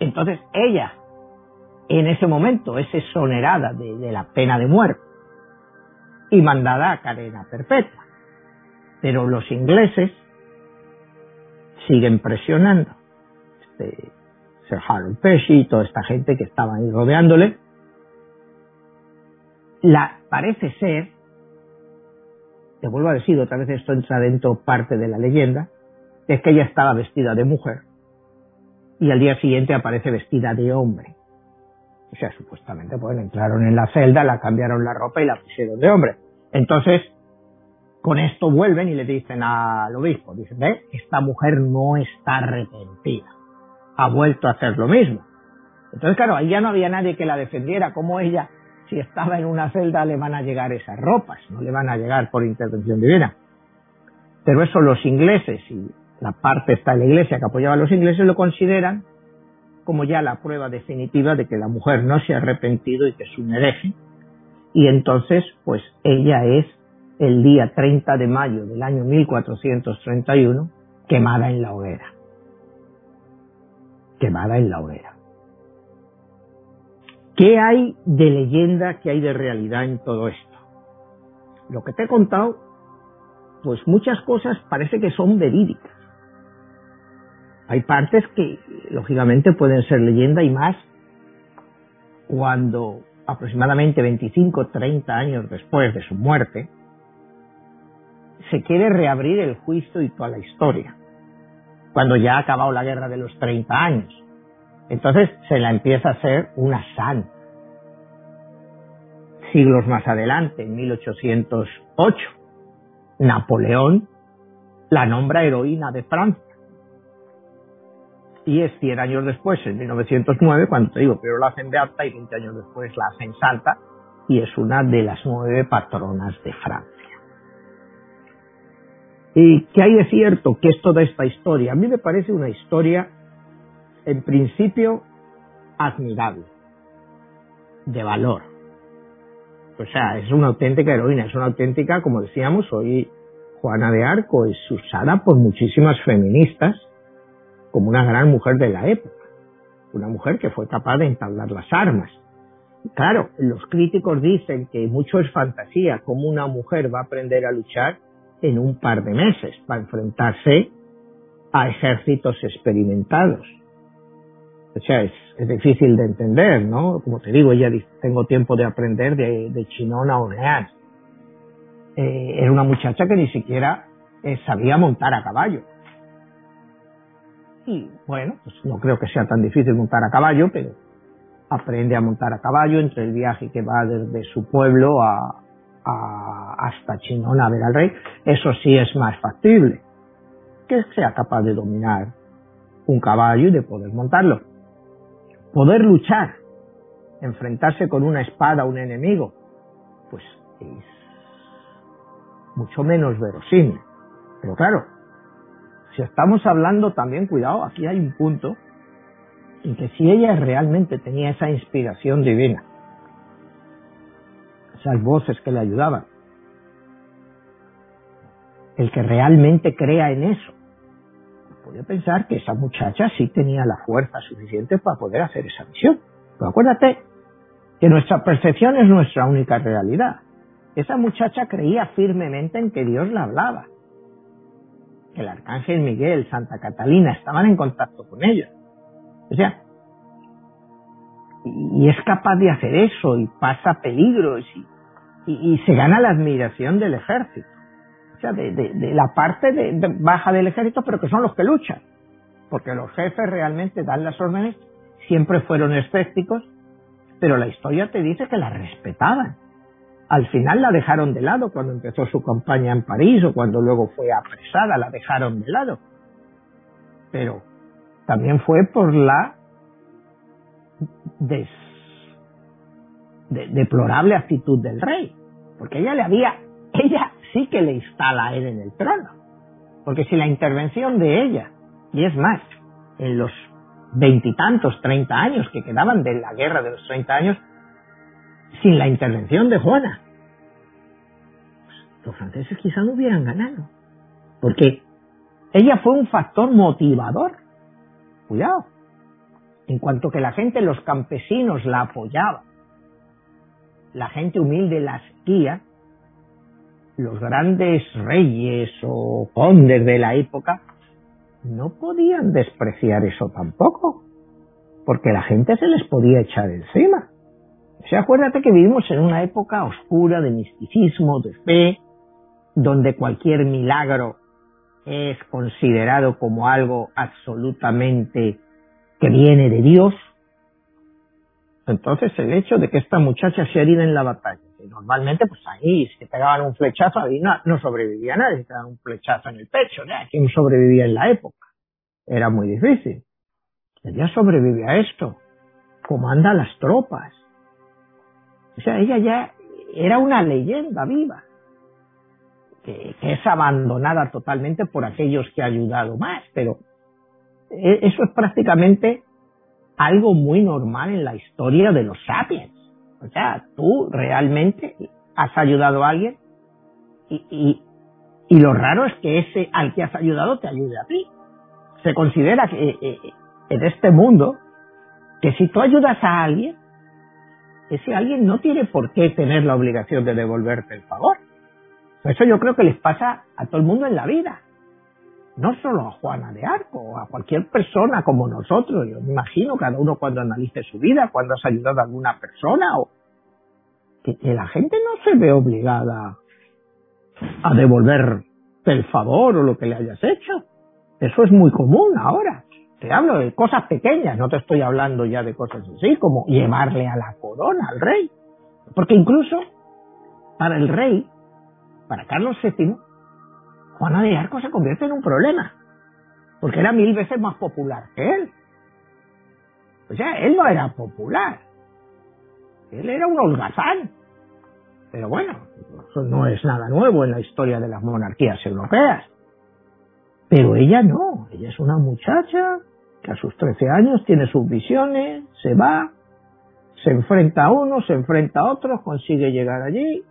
Entonces ella, en ese momento, es exonerada de, la pena de muerte y mandada a cadena perpetua. Pero los ingleses siguen presionando. Este, Sir Harold Pesci y toda esta gente que estaba ahí rodeándole. La, parece ser, te vuelvo a decir, otra vez esto entra dentro parte de la leyenda, es que ella estaba vestida de mujer y al día siguiente aparece vestida de hombre. O sea, supuestamente, pues entraron en la celda, la cambiaron la ropa y la pusieron de hombre. Entonces, con esto vuelven y le dicen al obispo, dicen, ve, esta mujer no está arrepentida, ha vuelto a hacer lo mismo. Entonces, claro, ahí ya no había nadie que la defendiera, como ella, si estaba en una celda, le van a llegar esas ropas, no le van a llegar por intervención divina. Pero eso los ingleses y la parte está en la iglesia que apoyaba a los ingleses lo consideran como ya la prueba definitiva de que la mujer no se ha arrepentido y que es un hereje. Y entonces, pues ella es el día 30 de mayo del año 1431 quemada en la hoguera. Quemada en la hoguera. ¿Qué hay de leyenda, qué hay de realidad en todo esto? Lo que te he contado, pues muchas cosas parece que son verídicas. Hay partes que, lógicamente, pueden ser leyenda y más cuando aproximadamente 25 30 años después de su muerte, se quiere reabrir el juicio y toda la historia, cuando ya ha acabado la guerra de los 30 años. Entonces se la empieza a hacer una santa. Siglos más adelante, en 1808, Napoleón la nombra heroína de Francia y es 100 años después, en 1909, cuando te digo, pero la hacen de y 20 años después la hacen santa y es una de las nueve patronas de Francia. ¿Y qué hay de cierto? ¿Qué es toda esta historia? A mí me parece una historia, en principio, admirable, de valor. O sea, es una auténtica heroína, es una auténtica, como decíamos, hoy Juana de Arco es usada por muchísimas feministas como una gran mujer de la época, una mujer que fue capaz de entablar las armas. Claro, los críticos dicen que mucho es fantasía, como una mujer va a aprender a luchar en un par de meses para enfrentarse a ejércitos experimentados. O sea, es, difícil de entender, ¿no? Como te digo, dice, tengo tiempo de aprender de, de Chinona Oneas. Eh, era una muchacha que ni siquiera eh, sabía montar a caballo. Y bueno, pues no creo que sea tan difícil montar a caballo, pero aprende a montar a caballo entre el viaje que va desde su pueblo a, hasta Chinona a ver al rey. Eso sí es más factible. Que sea capaz de dominar un caballo y de poder montarlo. Poder luchar, enfrentarse con una espada a un enemigo, pues es mucho menos verosímil. Pero claro, si estamos hablando también, cuidado, aquí hay un punto en que si ella realmente tenía esa inspiración divina, esas voces que le ayudaban, el que realmente crea en eso, puede pensar que esa muchacha sí tenía la fuerza suficiente para poder hacer esa misión. Pero acuérdate que nuestra percepción es nuestra única realidad. Esa muchacha creía firmemente en que Dios la hablaba que el arcángel Miguel, Santa Catalina, estaban en contacto con ella. O sea, y es capaz de hacer eso y pasa peligros y, y, se gana la admiración del ejército. O sea, de, de, la parte de, baja del ejército, pero que son los que luchan. Porque los jefes realmente dan las órdenes, siempre fueron escépticos, pero la historia te dice que la respetaban. Al final la dejaron de lado cuando empezó su campaña en París o cuando luego fue apresada, la dejaron de lado. Pero también fue por la deplorable actitud del rey, porque ella le había, ella sí que le instala a él en el trono, porque si la intervención de ella, y es más, en los veintitantos, treinta años que quedaban de la guerra de los treinta años, sin la intervención de Juana, los franceses quizá no hubieran ganado. Porque ella fue un factor motivador. Cuidado. En cuanto que la gente, los campesinos la apoyaban, la gente humilde la seguía, los grandes reyes o condes de la época no podían despreciar eso tampoco, porque la gente se les podía echar encima. O sea, acuérdate que vivimos en una época oscura de misticismo, de fe, donde cualquier milagro es considerado como algo absolutamente que viene de Dios. Entonces el hecho de que esta muchacha se herida en la batalla, que normalmente pues ahí si te pegaban un flechazo ahí no, sobrevivía nadie, te daban un flechazo en el pecho, ¿no? ¿quién sobrevivía en la época? Era muy difícil. Ella sobrevive a esto, comanda las tropas, o sea, ella ya era una leyenda viva, que, es abandonada totalmente por aquellos que ha ayudado más, pero eso es prácticamente algo muy normal en la historia de los sapiens. O sea, tú realmente has ayudado a alguien y, y, y lo raro es que ese al que has ayudado te ayude a ti. Se considera que eh, eh, en este mundo que si tú ayudas a alguien, ese alguien no tiene por qué tener la obligación de devolverte el favor. Eso yo creo que les pasa a todo el mundo en la vida. No solo a Juana de Arco, a cualquier persona como nosotros. Yo me imagino cada uno cuando analice su vida, cuando has ayudado a alguna persona, o que, la gente no se ve obligada a devolverte el favor o lo que le hayas hecho. Eso es muy común ahora. Te hablo de cosas pequeñas, no te estoy hablando ya de cosas así, como llevarle a la corona al rey. Porque incluso para el rey, para Carlos VII, Juana de Arco se convierte en un problema. Porque era mil veces más popular que él. O sea, él no era popular. Él era un holgazán. Pero bueno, eso no es nada nuevo en la historia de las monarquías europeas. Pero ella no, ella es una muchacha que a sus 13 años tiene sus visiones, se va, se enfrenta a uno, se enfrenta a otro, consigue llegar allí,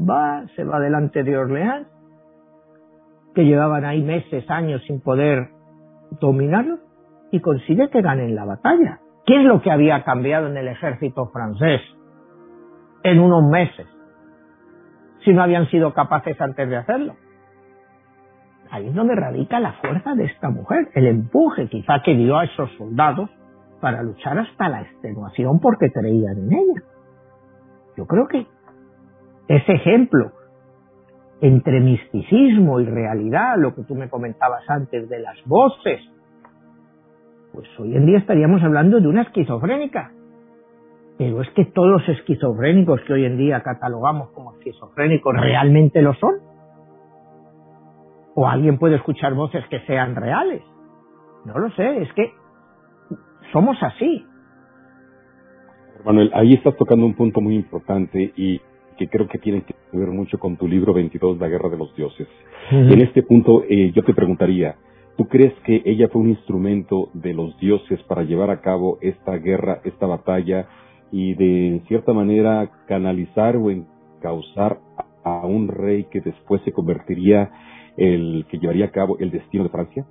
va, se va delante de Orleans, que llevaban ahí meses, años sin poder dominarlo, y consigue que ganen la batalla. ¿Qué es lo que había cambiado en el ejército francés en unos meses? Si no habían sido capaces antes de hacerlo. Ahí es donde radica la fuerza de esta mujer, el empuje quizá que dio a esos soldados para luchar hasta la extenuación porque creían en ella. Yo creo que ese ejemplo entre misticismo y realidad, lo que tú me comentabas antes de las voces, pues hoy en día estaríamos hablando de una esquizofrénica. Pero es que todos los esquizofrénicos que hoy en día catalogamos como esquizofrénicos realmente lo son. O alguien puede escuchar voces que sean reales. No lo sé, es que somos así.
Manuel, ahí estás tocando un punto muy importante y que creo que tiene que ver mucho con tu libro 22, La Guerra de los Dioses. En este punto eh, yo te preguntaría, ¿tú crees que ella fue un instrumento de los dioses para llevar a cabo esta guerra, esta batalla y de cierta manera canalizar o encauzar a un rey que después se convertiría el que llevaría a cabo el destino de Francia?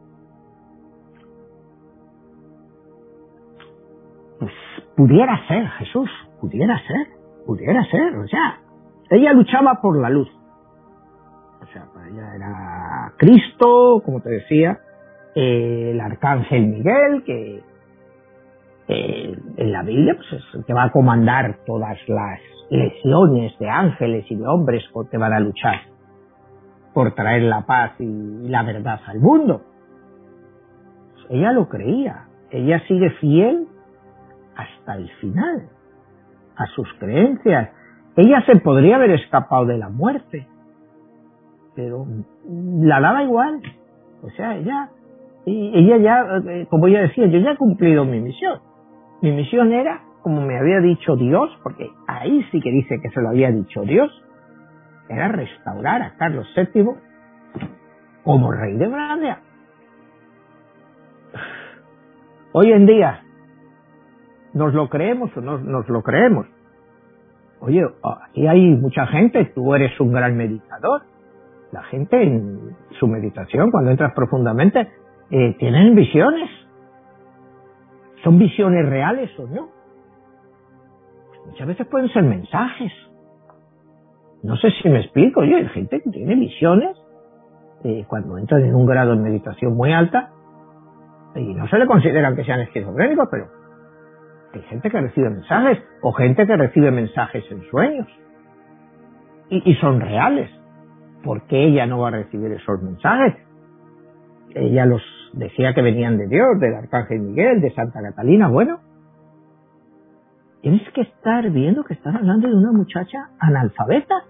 Pues pudiera ser, Jesús, pudiera ser, pudiera ser, o sea, ella luchaba por la luz. O sea, para ella era Cristo, como te decía, el arcángel Miguel, que en la Biblia pues, es el que va a comandar todas las lesiones de ángeles y de hombres que van a luchar por traer la paz y la verdad al mundo. Ella lo creía, ella sigue fiel hasta el final a sus creencias. Ella se podría haber escapado de la muerte, pero la daba igual. O sea, ella, ella ya, eh, como ella decía, yo ya he cumplido mi misión. Mi misión era, como me había dicho Dios, porque ahí sí que dice que se lo había dicho Dios, era restaurar a Carlos VII como rey de Francia. Hoy en día, ¿nos lo creemos o no nos lo creemos? Oye, aquí hay mucha gente, tú eres un gran meditador. La gente en su meditación, cuando entras profundamente, eh, tienen visiones. ¿Son visiones reales o no? Muchas veces pueden ser mensajes. No sé si me explico. Yo, hay gente que tiene visiones eh, cuando entran en un grado de meditación muy alta y no se le consideran que sean esquizofrénicos, pero hay gente que recibe mensajes o gente que recibe mensajes en sueños y, son reales. ¿Por qué ella no va a recibir esos mensajes? Ella los decía que venían de Dios, del Arcángel Miguel, de Santa Catalina. Bueno, tienes que estar viendo que están hablando de una muchacha analfabeta.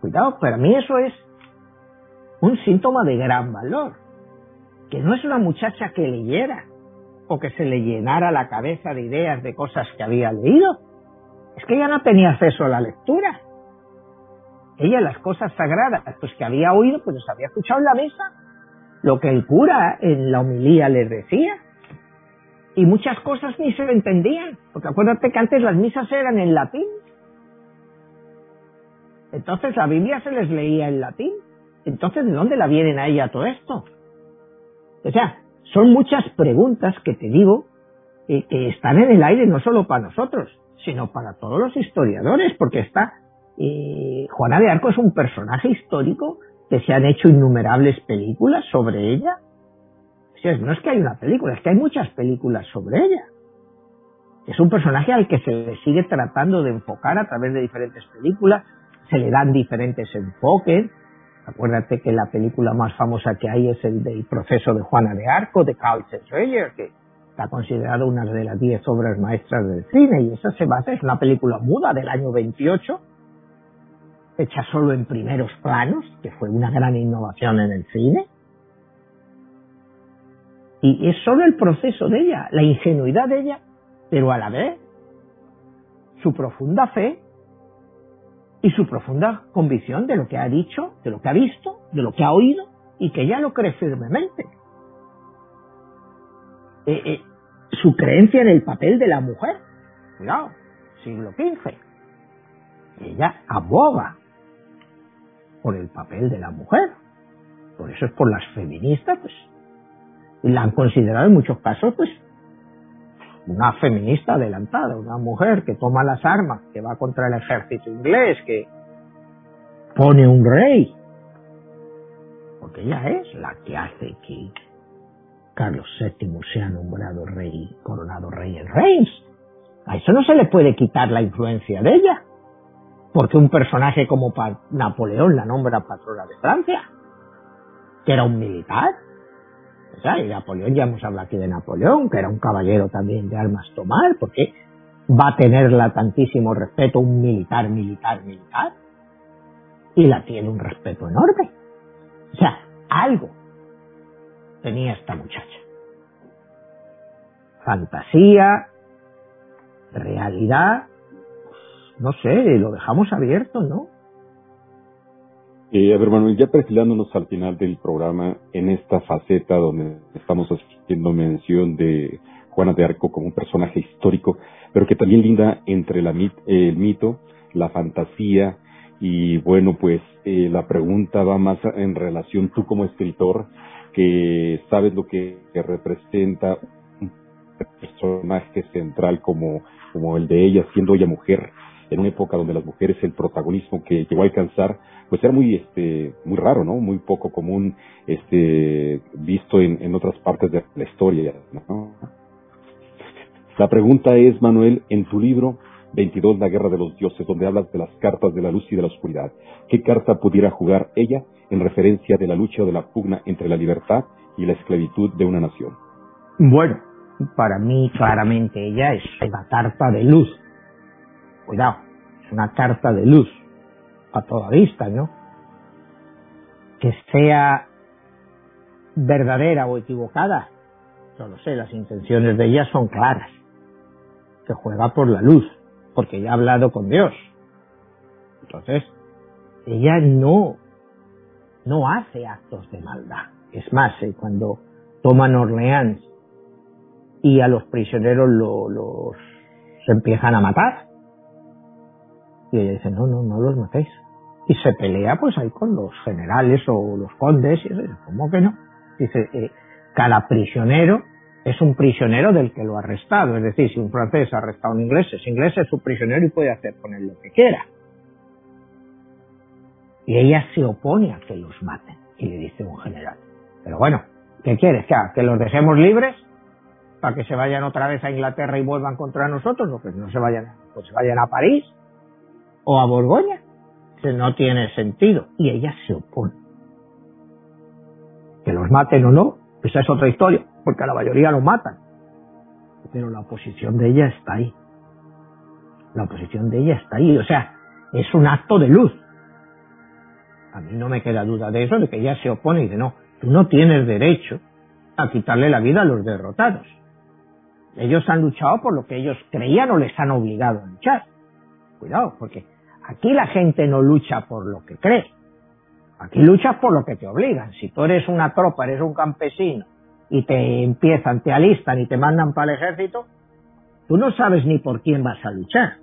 Cuidado, para mí eso es un síntoma de gran valor. Que no es una muchacha que leyera o que se le llenara la cabeza de ideas de cosas que había leído. Es que ella no tenía acceso a la lectura. Ella las cosas sagradas pues que había oído, pues las había escuchado en la mesa lo que el cura en la homilía les decía. Y muchas cosas ni se entendían, porque acuérdate que antes las misas eran en latín. Entonces la Biblia se les leía en latín. Entonces, ¿de dónde la vienen a ella todo esto? O sea, son muchas preguntas que te digo eh, que están en el aire no solo para nosotros, sino para todos los historiadores, porque está eh, Juana de Arco es un personaje histórico que se han hecho innumerables películas sobre ella. no es que hay una película, es que hay muchas películas sobre ella. Es un personaje al que se le sigue tratando de enfocar a través de diferentes películas, se le dan diferentes enfoques. Acuérdate que la película más famosa que hay es el del proceso de Juana de Arco, de Carl Schreyer, que está considerado una de las diez obras maestras del cine, y esa se basa, es una película muda del año 28, hecha solo en primeros planos, que fue una gran innovación en el cine. Y es solo el proceso de ella, la ingenuidad de ella, pero a la vez su profunda fe y su profunda convicción de lo que ha dicho, de lo que ha visto, de lo que ha oído y que ella lo cree firmemente. Eh, eh, su creencia en el papel de la mujer, cuidado, siglo XV. Ella aboga por el papel de la mujer. Por eso es por las feministas, pues. Y la han considerado en muchos casos, pues, una feminista adelantada, una mujer que toma las armas, que va contra el ejército inglés, que pone un rey. Porque ella es la que hace que Carlos VII se ha nombrado rey, coronado rey en Reims. A eso no se le puede quitar la influencia de ella. Porque un personaje como Napoleón la nombra patrona de Francia, que era un militar. Y Napoleón, ya hemos hablado aquí de Napoleón, que era un caballero también de armas tomar, porque va a tenerla tantísimo respeto un militar, militar, militar. Y la tiene un respeto enorme. O sea, algo tenía esta muchacha. Fantasía, realidad, no sé, lo dejamos abierto, ¿no?
Eh, a ver, Manuel, ya perfilándonos al final del programa en esta faceta donde estamos haciendo mención de Juana de Arco como un personaje histórico, pero que también linda entre la el mito, la fantasía y bueno, pues eh, la pregunta va más en relación tú como escritor, que sabes lo que representa un personaje central como, como el de ella, siendo ella mujer, en una época donde las mujeres el protagonismo que llegó a alcanzar pues era muy este muy raro no muy poco común este visto en, otras partes de la historia ¿no? la pregunta es Manuel en tu libro 22 La guerra de los dioses donde hablas de las cartas de la luz y de la oscuridad qué carta pudiera jugar ella en referencia de la lucha o de la pugna entre la libertad y la esclavitud de una nación
bueno para mí claramente ella es la carta de luz Cuidado, es una carta de luz a toda vista, ¿no? Que sea verdadera o equivocada, no lo sé, las intenciones de ella son claras. Que juega por la luz, porque ella ha hablado con Dios. Entonces, ella no, no hace actos de maldad. Es más, eh, cuando toman Orleans y a los prisioneros los empiezan a matar, y ella dice, no, no, no los matéis. Y se pelea pues ahí con los generales o los condes. Y dice, ¿cómo que no? Dice, eh, cada prisionero es un prisionero del que lo ha arrestado. Es decir, si un francés ha arrestado a un inglés, es inglés, es su prisionero y puede hacer con él lo que quiera. Y ella se opone a que los maten. Y le dice un general, pero bueno, ¿qué quieres? ¿Que, que los dejemos libres? para que se vayan otra vez a Inglaterra y vuelvan contra nosotros, no, que no se vayan, pues se vayan a París, o a Borgoña. No tiene sentido. Y ella se opone. Que los maten o no, esa es otra historia, porque a la mayoría lo matan. Pero la oposición de ella está ahí. La oposición de ella está ahí. O sea, es un acto de luz. A mí no me queda duda de eso, de que ella se opone y dice, no, tú no tienes derecho a quitarle la vida a los derrotados. Ellos han luchado por lo que ellos creían o les han obligado a luchar. Cuidado, porque aquí la gente no lucha por lo que cree. Aquí luchas por lo que te obligan. Si tú eres una tropa, eres un campesino y te empiezan, te alistan y te mandan para el ejército, tú no sabes ni por quién vas a luchar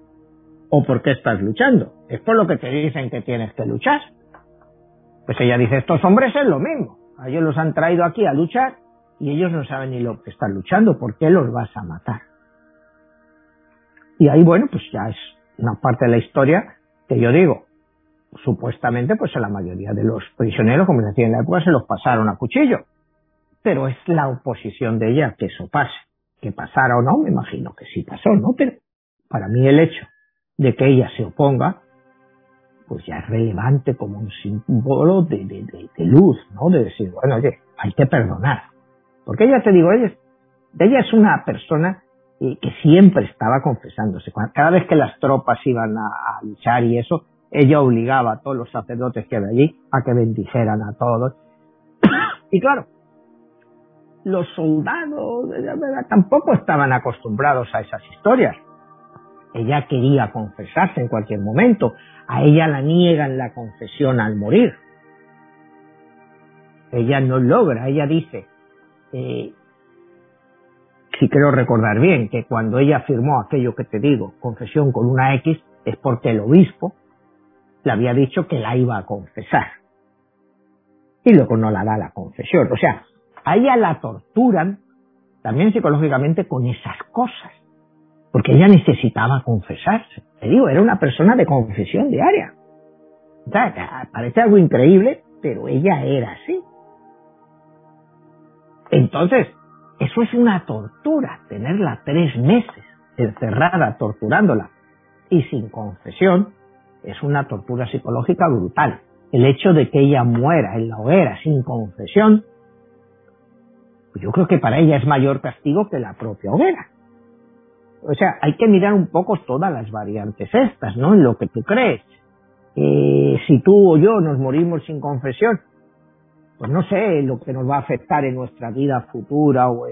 o por qué estás luchando. Es por lo que te dicen que tienes que luchar. Pues ella dice, estos hombres es lo mismo. A ellos los han traído aquí a luchar y ellos no saben ni lo que están luchando. ¿Por qué los vas a matar? Y ahí, bueno, pues ya es una parte de la historia que yo digo, supuestamente, pues a la mayoría de los prisioneros, como decía en la época, se los pasaron a cuchillo. Pero es la oposición de ella que eso pase. Que pasara o no, me imagino que sí pasó, ¿no? Pero para mí el hecho de que ella se oponga, pues ya es relevante como un símbolo de, de, luz, ¿no? De decir, bueno, oye, hay que perdonar. Porque ella, te digo, ella, ella es una persona que siempre estaba confesándose. Cada vez que las tropas iban a, luchar y eso, ella obligaba a todos los sacerdotes que había allí a que bendijeran a todos. y claro, los soldados tampoco estaban acostumbrados a esas historias. Ella quería confesarse en cualquier momento. A ella la niegan la confesión al morir. Ella no logra, ella dice, eh, si quiero recordar bien, que cuando ella firmó aquello que te digo, confesión con una X, es porque el obispo le había dicho que la iba a confesar. Y luego no la da la confesión. O sea, a ella la torturan también psicológicamente con esas cosas. Porque ella necesitaba confesarse. Te digo, era una persona de confesión diaria. O sea, parece algo increíble, pero ella era así. Entonces, Eso es una tortura, tenerla tres meses encerrada, torturándola y sin confesión, es una tortura psicológica brutal. El hecho de que ella muera en la hoguera sin confesión, pues yo creo que para ella es mayor castigo que la propia hoguera. O sea, hay que mirar un poco todas las variantes estas, ¿no? En lo que tú crees. Eh, si tú o yo nos morimos sin confesión, pues no sé lo que nos va a afectar en nuestra vida futura o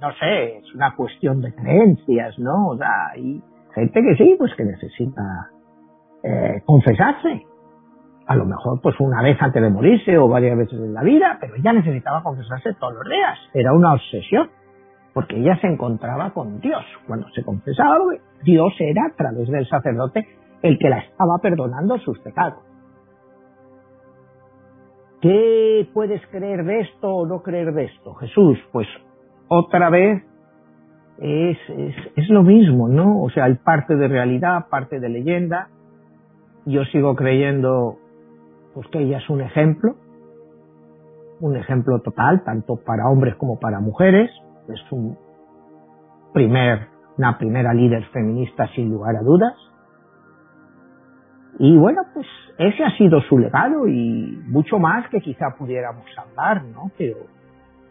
no sé, es una cuestión de creencias, ¿no? O sea, hay gente que sí, pues que necesita eh, confesarse. A lo mejor pues una vez antes de morirse o varias veces en la vida, pero ella necesitaba confesarse todos los días. Era una obsesión, porque ella se encontraba con Dios. Cuando se confesaba, Dios era a través del sacerdote el que la estaba perdonando sus pecados. ¿Qué puedes creer de esto o no creer de esto? Jesús, pues otra vez es, es, es, lo mismo, ¿no? O sea, hay parte de realidad, parte de leyenda. Yo sigo creyendo pues que ella es un ejemplo, un ejemplo total, tanto para hombres como para mujeres. Es un primer, una primera líder feminista sin lugar a dudas. Y bueno, pues ese ha sido su legado y mucho más que quizá pudiéramos hablar, ¿no? Pero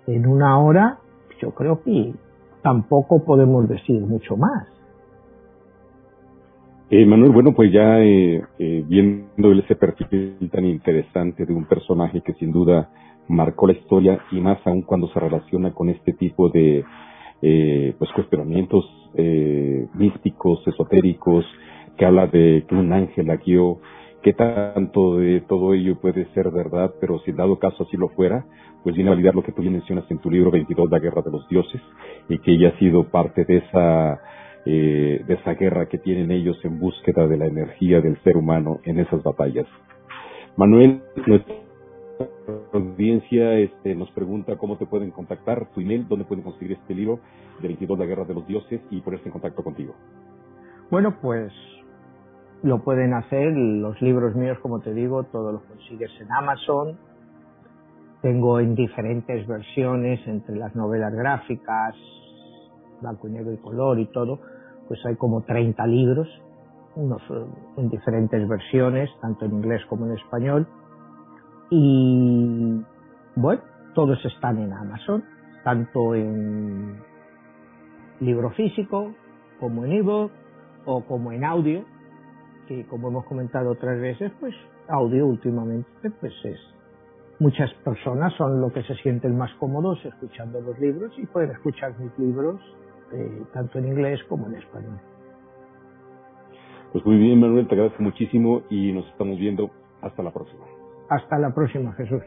en una hora yo creo que tampoco podemos decir mucho más.
Eh, Manuel, bueno, pues ya eh, eh, viendo ese perfil tan interesante de un personaje que sin duda marcó la historia y más aún cuando se relaciona con este tipo de eh, pues cuestionamientos eh, místicos, esotéricos, que habla de que un ángel la guió, qué tanto de todo ello puede ser verdad, pero si dado caso así lo fuera, pues viene a validar lo que tú mencionas en tu libro 22, La Guerra de los Dioses, y que ella ha sido parte de esa, eh, de esa guerra que tienen ellos en búsqueda de la energía del ser humano en esas batallas. Manuel, nuestra audiencia este, nos pregunta cómo te pueden contactar, tu email, dónde pueden conseguir este libro de 22, La Guerra de los Dioses, y ponerse en contacto contigo.
Bueno, pues lo pueden hacer, los libros míos, como te digo, todos los consigues en Amazon, tengo en diferentes versiones, entre las novelas gráficas, blanco y negro y color y todo, pues hay como 30 libros, unos en diferentes versiones, tanto en inglés como en español. Y bueno, todos están en Amazon, tanto en libro físico, como en ebook o como en audio, que como hemos comentado otras veces, pues audio últimamente pues es Muchas personas son lo que se sienten más cómodos escuchando los libros y pueden escuchar mis libros eh, tanto en inglés como en español.
Pues muy bien, Manuel, te agradezco muchísimo y nos estamos viendo. Hasta la próxima.
Hasta la próxima, Jesús.